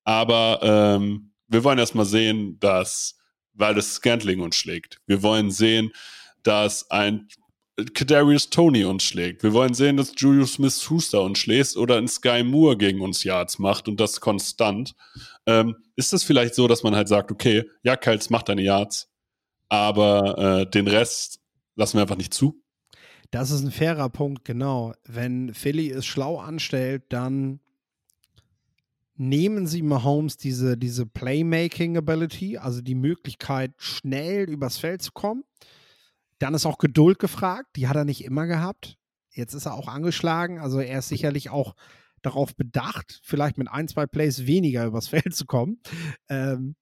aber ähm, wir wollen erstmal sehen, dass, weil das Scantling uns schlägt. Wir wollen sehen, dass ein Kadarius Tony uns schlägt. Wir wollen sehen, dass Julius Smith-Schuster uns schlägt oder ein Sky Moore gegen uns Yards macht und das konstant. Ähm, ist es vielleicht so, dass man halt sagt, okay, ja, Kels macht deine Yards, aber äh, den Rest lassen wir einfach nicht zu. Das ist ein fairer Punkt, genau. Wenn Philly es schlau anstellt, dann nehmen sie Mahomes diese, diese Playmaking-Ability, also die Möglichkeit, schnell übers Feld zu kommen. Dann ist auch Geduld gefragt, die hat er nicht immer gehabt. Jetzt ist er auch angeschlagen, also er ist sicherlich auch darauf bedacht, vielleicht mit ein, zwei Plays weniger übers Feld zu kommen. Ähm,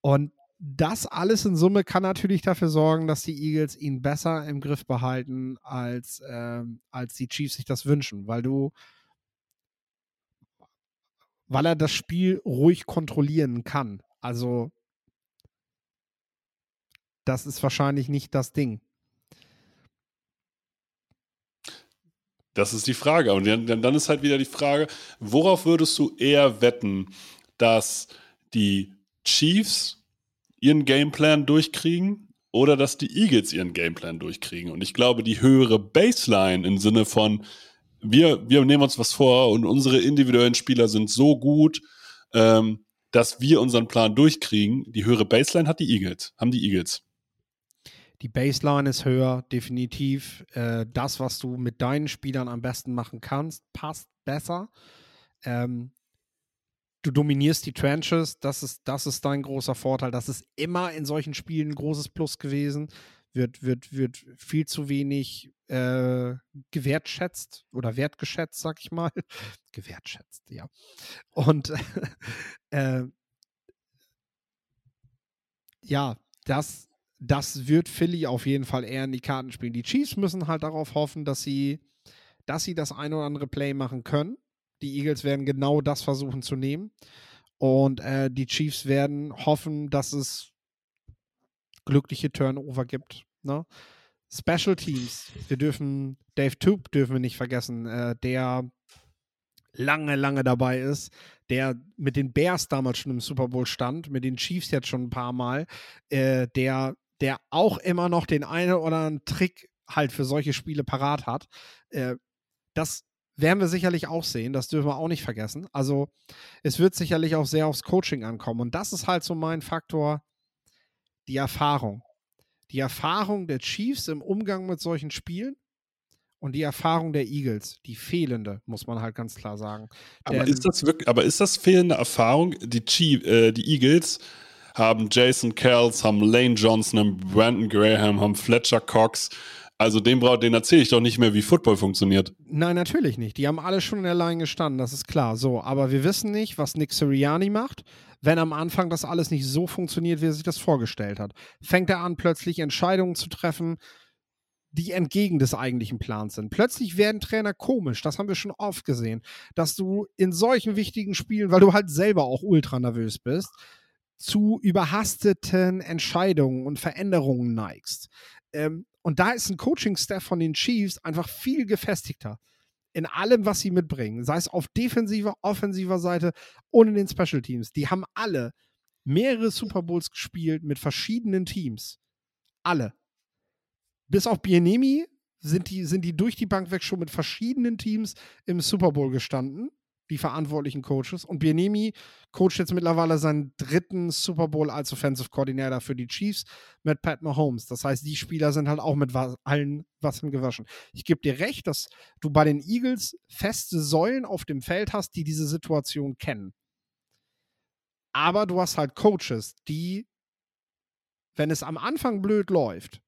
und das alles in Summe kann natürlich dafür sorgen, dass die Eagles ihn besser im Griff behalten, als, ähm, als die Chiefs sich das wünschen, weil du, weil er das Spiel ruhig kontrollieren kann. Also, das ist wahrscheinlich nicht das Ding. Das ist die Frage. Und dann, dann ist halt wieder die Frage, worauf würdest du eher wetten, dass die Chiefs ihren Gameplan durchkriegen oder dass die Eagles ihren Gameplan durchkriegen. Und ich glaube, die höhere Baseline im Sinne von, wir, wir nehmen uns was vor und unsere individuellen Spieler sind so gut, ähm, dass wir unseren Plan durchkriegen. Die höhere Baseline hat die Eagles, haben die Eagles. Die Baseline ist höher, definitiv. Äh, das, was du mit deinen Spielern am besten machen kannst, passt besser. Ähm, du dominierst die Trenches, das ist, das ist dein großer Vorteil. Das ist immer in solchen Spielen ein großes Plus gewesen. Wird, wird, wird viel zu wenig äh, gewertschätzt oder wertgeschätzt, sag ich mal. gewertschätzt, ja. Und äh, ja, das, das wird Philly auf jeden Fall eher in die Karten spielen. Die Chiefs müssen halt darauf hoffen, dass sie, dass sie das ein oder andere Play machen können. Die Eagles werden genau das versuchen zu nehmen. Und äh, die Chiefs werden hoffen, dass es glückliche Turnover gibt. Ne? Special Teams. Wir dürfen Dave Toop dürfen wir nicht vergessen, äh, der lange, lange dabei ist, der mit den Bears damals schon im Super Bowl stand, mit den Chiefs jetzt schon ein paar Mal, äh, der, der auch immer noch den einen oder anderen Trick halt für solche Spiele parat hat. Äh, das werden wir sicherlich auch sehen, das dürfen wir auch nicht vergessen. Also es wird sicherlich auch sehr aufs Coaching ankommen. Und das ist halt so mein Faktor, die Erfahrung. Die Erfahrung der Chiefs im Umgang mit solchen Spielen und die Erfahrung der Eagles, die fehlende, muss man halt ganz klar sagen. Aber Denn, ist das wirklich, aber ist das fehlende Erfahrung? Die, Chief, äh, die Eagles haben Jason Kells, haben Lane Johnson, haben Brandon Graham, haben Fletcher Cox. Also dem den erzähle ich doch nicht mehr, wie Football funktioniert. Nein, natürlich nicht. Die haben alle schon in der Line gestanden, das ist klar. So, aber wir wissen nicht, was Nick Sirianni macht, wenn am Anfang das alles nicht so funktioniert, wie er sich das vorgestellt hat. Fängt er an, plötzlich Entscheidungen zu treffen, die entgegen des eigentlichen Plans sind. Plötzlich werden Trainer komisch, das haben wir schon oft gesehen, dass du in solchen wichtigen Spielen, weil du halt selber auch ultra nervös bist, zu überhasteten Entscheidungen und Veränderungen neigst. Ähm, und da ist ein Coaching-Staff von den Chiefs einfach viel gefestigter in allem, was sie mitbringen, sei es auf defensiver, offensiver Seite und in den Special Teams. Die haben alle mehrere Super Bowls gespielt mit verschiedenen Teams. Alle bis auf Bienemi sind die, sind die durch die Bank weg schon mit verschiedenen Teams im Super Bowl gestanden, die verantwortlichen Coaches. Und Bienemi coacht jetzt mittlerweile seinen dritten Super Bowl als Offensive Coordinator für die Chiefs mit Pat Mahomes. Das heißt, die Spieler sind halt auch mit was, allen Wassern gewaschen. Ich gebe dir recht, dass du bei den Eagles feste Säulen auf dem Feld hast, die diese Situation kennen. Aber du hast halt Coaches, die, wenn es am Anfang blöd läuft,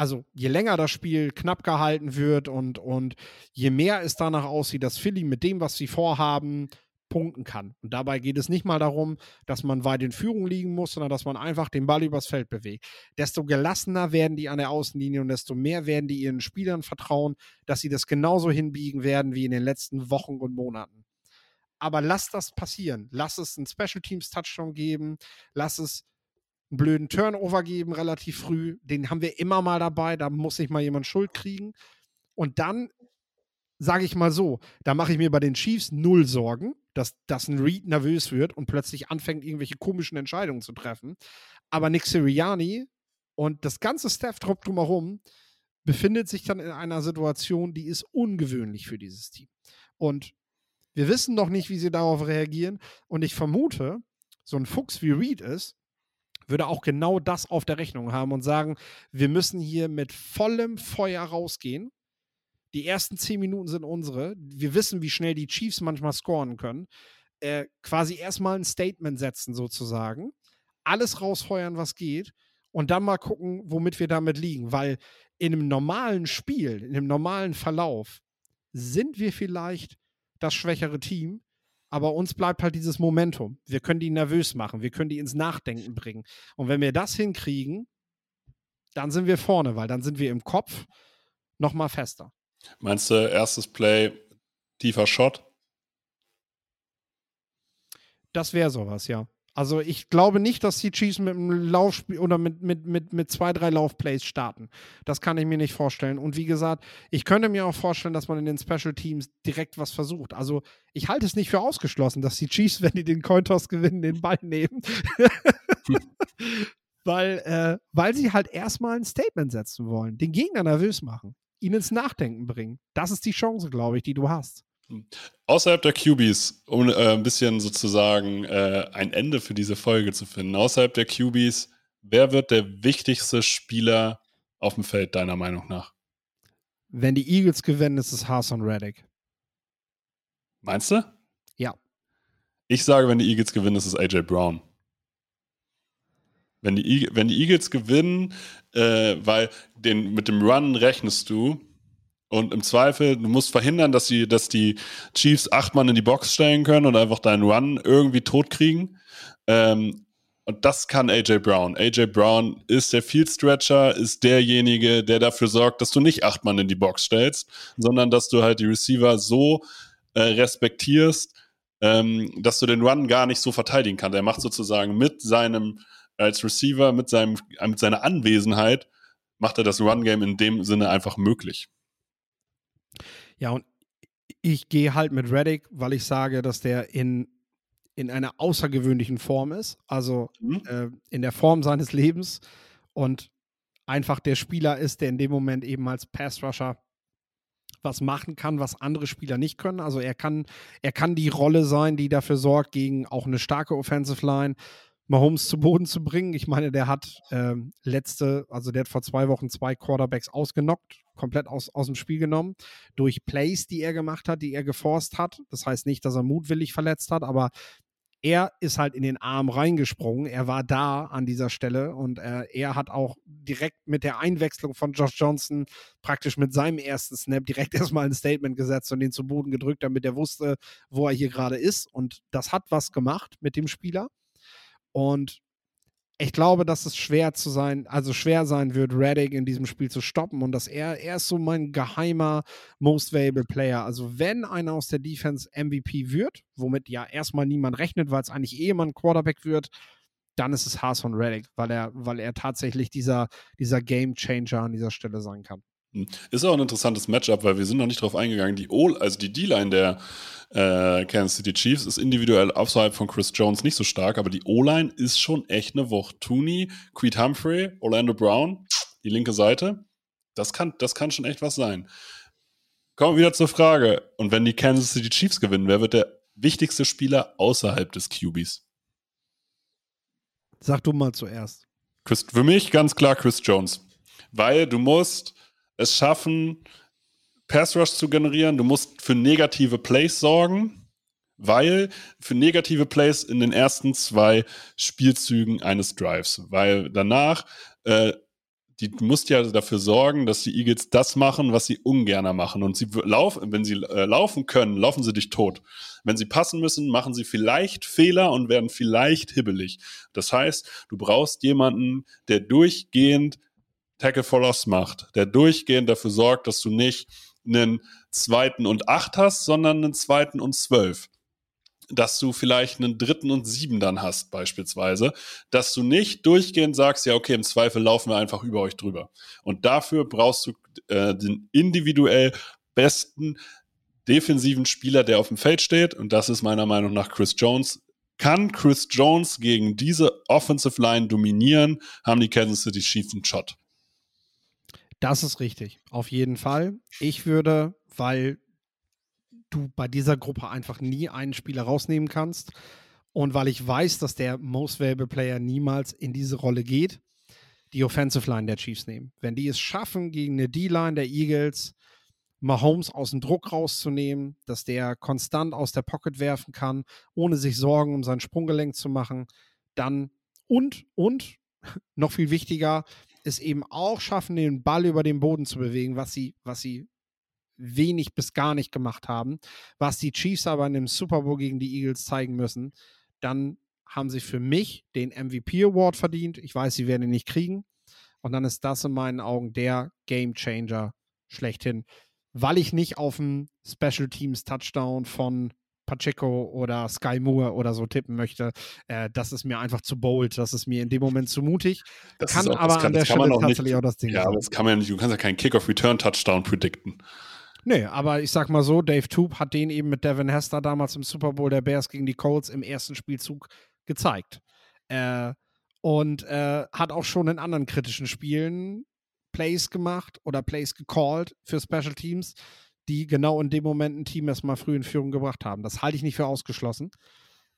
also je länger das Spiel knapp gehalten wird und, und je mehr es danach aussieht, dass Philly mit dem, was sie vorhaben, punkten kann. Und dabei geht es nicht mal darum, dass man weit in Führung liegen muss, sondern dass man einfach den Ball übers Feld bewegt. Desto gelassener werden die an der Außenlinie und desto mehr werden die ihren Spielern vertrauen, dass sie das genauso hinbiegen werden wie in den letzten Wochen und Monaten. Aber lass das passieren. Lass es einen Special Teams Touchdown geben. Lass es einen blöden Turnover geben relativ früh. Den haben wir immer mal dabei. Da muss sich mal jemand Schuld kriegen. Und dann sage ich mal so, da mache ich mir bei den Chiefs null Sorgen, dass, dass ein Reed nervös wird und plötzlich anfängt, irgendwelche komischen Entscheidungen zu treffen. Aber Nick Sirianni und das ganze Staff drumherum befindet sich dann in einer Situation, die ist ungewöhnlich für dieses Team. Und wir wissen noch nicht, wie sie darauf reagieren. Und ich vermute, so ein Fuchs wie Reed ist, würde auch genau das auf der Rechnung haben und sagen, wir müssen hier mit vollem Feuer rausgehen. Die ersten zehn Minuten sind unsere. Wir wissen, wie schnell die Chiefs manchmal scoren können. Äh, quasi erstmal ein Statement setzen, sozusagen. Alles rausfeuern, was geht. Und dann mal gucken, womit wir damit liegen. Weil in einem normalen Spiel, in einem normalen Verlauf, sind wir vielleicht das schwächere Team. Aber uns bleibt halt dieses Momentum. Wir können die nervös machen, wir können die ins Nachdenken bringen. Und wenn wir das hinkriegen, dann sind wir vorne, weil dann sind wir im Kopf noch mal fester. Meinst du, erstes Play, tiefer Shot? Das wäre sowas, ja. Also ich glaube nicht, dass die Chiefs mit einem Laufspiel oder mit, mit, mit, mit zwei, drei Laufplays starten. Das kann ich mir nicht vorstellen. Und wie gesagt, ich könnte mir auch vorstellen, dass man in den Special Teams direkt was versucht. Also ich halte es nicht für ausgeschlossen, dass die Chiefs, wenn die den Cointoss gewinnen, den Ball nehmen. weil, äh, weil sie halt erstmal ein Statement setzen wollen, den Gegner nervös machen, ihn ins Nachdenken bringen. Das ist die Chance, glaube ich, die du hast. Außerhalb der QBs, um äh, ein bisschen sozusagen äh, ein Ende für diese Folge zu finden, außerhalb der QBs, wer wird der wichtigste Spieler auf dem Feld, deiner Meinung nach? Wenn die Eagles gewinnen, ist es Hassan Reddick. Meinst du? Ja. Ich sage, wenn die Eagles gewinnen, ist es AJ Brown. Wenn die, wenn die Eagles gewinnen, äh, weil den, mit dem Run rechnest du und im Zweifel, du musst verhindern, dass die, dass die Chiefs acht Mann in die Box stellen können und einfach deinen Run irgendwie totkriegen. Ähm, und das kann AJ Brown. AJ Brown ist der Field Stretcher, ist derjenige, der dafür sorgt, dass du nicht acht Mann in die Box stellst, sondern dass du halt die Receiver so äh, respektierst, ähm, dass du den Run gar nicht so verteidigen kannst. Er macht sozusagen mit seinem, als Receiver, mit, seinem, mit seiner Anwesenheit, macht er das Run-Game in dem Sinne einfach möglich. Ja, und ich gehe halt mit Reddick, weil ich sage, dass der in in einer außergewöhnlichen Form ist, also mhm. äh, in der Form seines Lebens und einfach der Spieler ist, der in dem Moment eben als Pass-Rusher was machen kann, was andere Spieler nicht können. Also er kann, er kann die Rolle sein, die dafür sorgt, gegen auch eine starke Offensive Line Mahomes zu Boden zu bringen. Ich meine, der hat ähm, letzte, also der hat vor zwei Wochen zwei Quarterbacks ausgenockt, komplett aus, aus dem Spiel genommen, durch Plays, die er gemacht hat, die er geforst hat. Das heißt nicht, dass er mutwillig verletzt hat, aber er ist halt in den Arm reingesprungen. Er war da an dieser Stelle und äh, er hat auch direkt mit der Einwechslung von Josh Johnson praktisch mit seinem ersten Snap direkt erstmal ein Statement gesetzt und den zu Boden gedrückt, damit er wusste, wo er hier gerade ist. Und das hat was gemacht mit dem Spieler. Und ich glaube, dass es schwer zu sein, also schwer sein wird, Reddick in diesem Spiel zu stoppen und dass er, er ist so mein geheimer Most Valuable Player. Also wenn einer aus der Defense MVP wird, womit ja erstmal niemand rechnet, weil es eigentlich eh ein Quarterback wird, dann ist es Haas von Reddick, weil er, weil er tatsächlich dieser, dieser Game Changer an dieser Stelle sein kann. Ist auch ein interessantes Matchup, weil wir sind noch nicht drauf eingegangen. Die o also die D-Line der äh, Kansas City Chiefs ist individuell außerhalb von Chris Jones nicht so stark, aber die O-Line ist schon echt eine Wucht. Tooney, Creed Humphrey, Orlando Brown, die linke Seite, das kann, das kann schon echt was sein. Kommen wir wieder zur Frage. Und wenn die Kansas City Chiefs gewinnen, wer wird der wichtigste Spieler außerhalb des QBs? Sag du mal zuerst. Chris, für mich ganz klar Chris Jones. Weil du musst es schaffen, Pass Rush zu generieren. Du musst für negative Plays sorgen, weil für negative Plays in den ersten zwei Spielzügen eines Drives, weil danach äh, die, du musst ja dafür sorgen, dass die Eagles das machen, was sie ungerner machen. Und sie laufen, wenn sie äh, laufen können, laufen sie dich tot. Wenn sie passen müssen, machen sie vielleicht Fehler und werden vielleicht hibbelig. Das heißt, du brauchst jemanden, der durchgehend Tackle for Loss macht, der durchgehend dafür sorgt, dass du nicht einen zweiten und acht hast, sondern einen zweiten und zwölf. Dass du vielleicht einen dritten und sieben dann hast, beispielsweise. Dass du nicht durchgehend sagst, ja, okay, im Zweifel laufen wir einfach über euch drüber. Und dafür brauchst du äh, den individuell besten defensiven Spieler, der auf dem Feld steht. Und das ist meiner Meinung nach Chris Jones. Kann Chris Jones gegen diese Offensive Line dominieren, haben die Kansas City Chiefs einen Shot. Das ist richtig, auf jeden Fall. Ich würde, weil du bei dieser Gruppe einfach nie einen Spieler rausnehmen kannst und weil ich weiß, dass der Most Valuable Player niemals in diese Rolle geht, die Offensive Line der Chiefs nehmen. Wenn die es schaffen, gegen eine D-Line der Eagles Mahomes aus dem Druck rauszunehmen, dass der konstant aus der Pocket werfen kann, ohne sich Sorgen um sein Sprunggelenk zu machen, dann und, und, noch viel wichtiger, es eben auch schaffen, den Ball über den Boden zu bewegen, was sie, was sie wenig bis gar nicht gemacht haben, was die Chiefs aber in dem Super Bowl gegen die Eagles zeigen müssen, dann haben sie für mich den MVP Award verdient. Ich weiß, sie werden ihn nicht kriegen. Und dann ist das in meinen Augen der Game Changer schlechthin, weil ich nicht auf einen Special Teams Touchdown von Pacheco oder Sky Moore oder so tippen möchte, äh, das ist mir einfach zu bold, das ist mir in dem Moment zu mutig. Das kann auch, aber kann, an der Stelle tatsächlich nicht, auch das Ding Ja, aber das kann man ja nicht, du kannst ja keinen Kick-Off-Return-Touchdown predikten. Nee, aber ich sag mal so, Dave Toop hat den eben mit Devin Hester damals im Super Bowl der Bears gegen die Colts im ersten Spielzug gezeigt. Äh, und äh, hat auch schon in anderen kritischen Spielen Plays gemacht oder Plays gecallt für Special Teams, die genau in dem Moment ein Team erstmal früh in Führung gebracht haben. Das halte ich nicht für ausgeschlossen.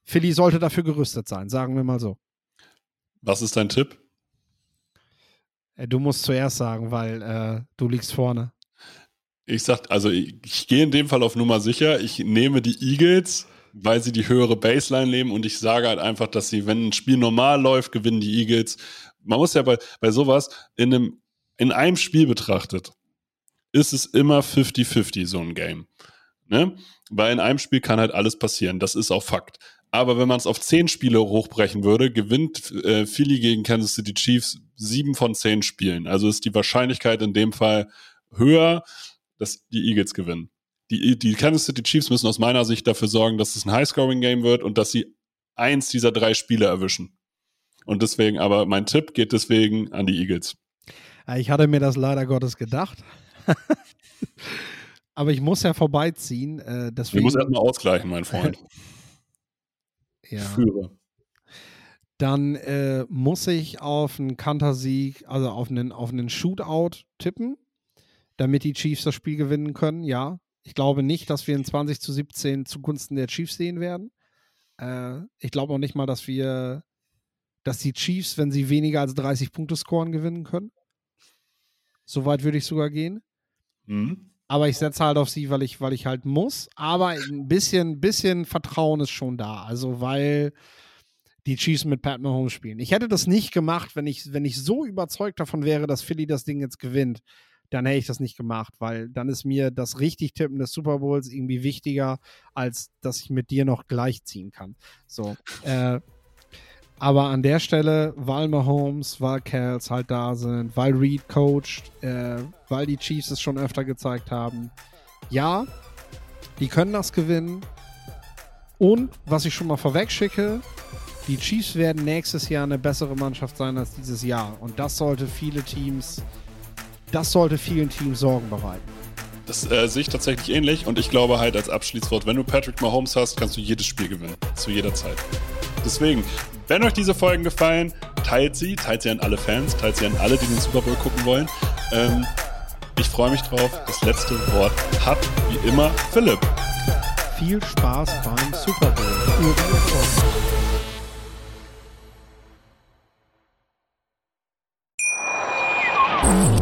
Philly sollte dafür gerüstet sein, sagen wir mal so. Was ist dein Tipp? Äh, Du musst zuerst sagen, weil äh, du liegst vorne. Ich sag, also ich, ich gehe in dem Fall auf Nummer sicher. Ich nehme die Eagles, weil sie die höhere Baseline nehmen und ich sage halt einfach, dass sie, wenn ein Spiel normal läuft, gewinnen die Eagles. Man muss ja bei, bei sowas in einem, in einem Spiel betrachtet, ist es immer 50-50 so ein Game. Ne? Weil in einem Spiel kann halt alles passieren. Das ist auch Fakt. Aber wenn man es auf zehn Spiele hochbrechen würde, gewinnt äh, Philly gegen Kansas City Chiefs sieben von zehn Spielen. Also ist die Wahrscheinlichkeit in dem Fall höher, dass die Eagles gewinnen. Die, die Kansas City Chiefs müssen aus meiner Sicht dafür sorgen, dass es ein High-Scoring-Game wird und dass sie eins dieser drei Spiele erwischen. Und deswegen, aber mein Tipp geht deswegen an die Eagles. Ich hatte mir das leider Gottes gedacht. Aber ich muss ja vorbeiziehen. Äh, deswegen, müssen erstmal ausgleichen, mein Freund. ja. Ich führe. Dann äh, muss ich auf einen Kantersieg, also auf einen, auf einen Shootout tippen, damit die Chiefs das Spiel gewinnen können. Ja, ich glaube nicht, dass wir in 20 zu 17 zugunsten der Chiefs sehen werden. Äh, ich glaube auch nicht mal, dass wir, dass die Chiefs, wenn sie weniger als 30 Punkte scoren, gewinnen können. Soweit würde ich sogar gehen. Mhm. Aber ich setze halt auf sie, weil ich, weil ich halt muss. Aber ein bisschen, bisschen Vertrauen ist schon da. Also, weil die Chiefs mit Pat Mahomes spielen. Ich hätte das nicht gemacht, wenn ich, wenn ich so überzeugt davon wäre, dass Philly das Ding jetzt gewinnt. Dann hätte ich das nicht gemacht, weil dann ist mir das richtig Tippen des Super Bowls irgendwie wichtiger, als dass ich mit dir noch gleichziehen kann. So. Äh, aber an der Stelle, weil Mahomes, weil Cals halt da sind, weil Reed coacht, äh, weil die Chiefs es schon öfter gezeigt haben, ja, die können das gewinnen. Und was ich schon mal vorweg schicke, die Chiefs werden nächstes Jahr eine bessere Mannschaft sein als dieses Jahr. Und das sollte viele Teams, das sollte vielen Teams Sorgen bereiten. Das äh, sehe ich tatsächlich ähnlich und ich glaube halt als Abschließwort, wenn du Patrick Mahomes hast, kannst du jedes Spiel gewinnen. Zu jeder Zeit. Deswegen, wenn euch diese Folgen gefallen, teilt sie, teilt sie an alle Fans, teilt sie an alle, die den Super Bowl gucken wollen. Ähm, ich freue mich drauf. Das letzte Wort hat wie immer Philipp. Viel Spaß beim Super Bowl.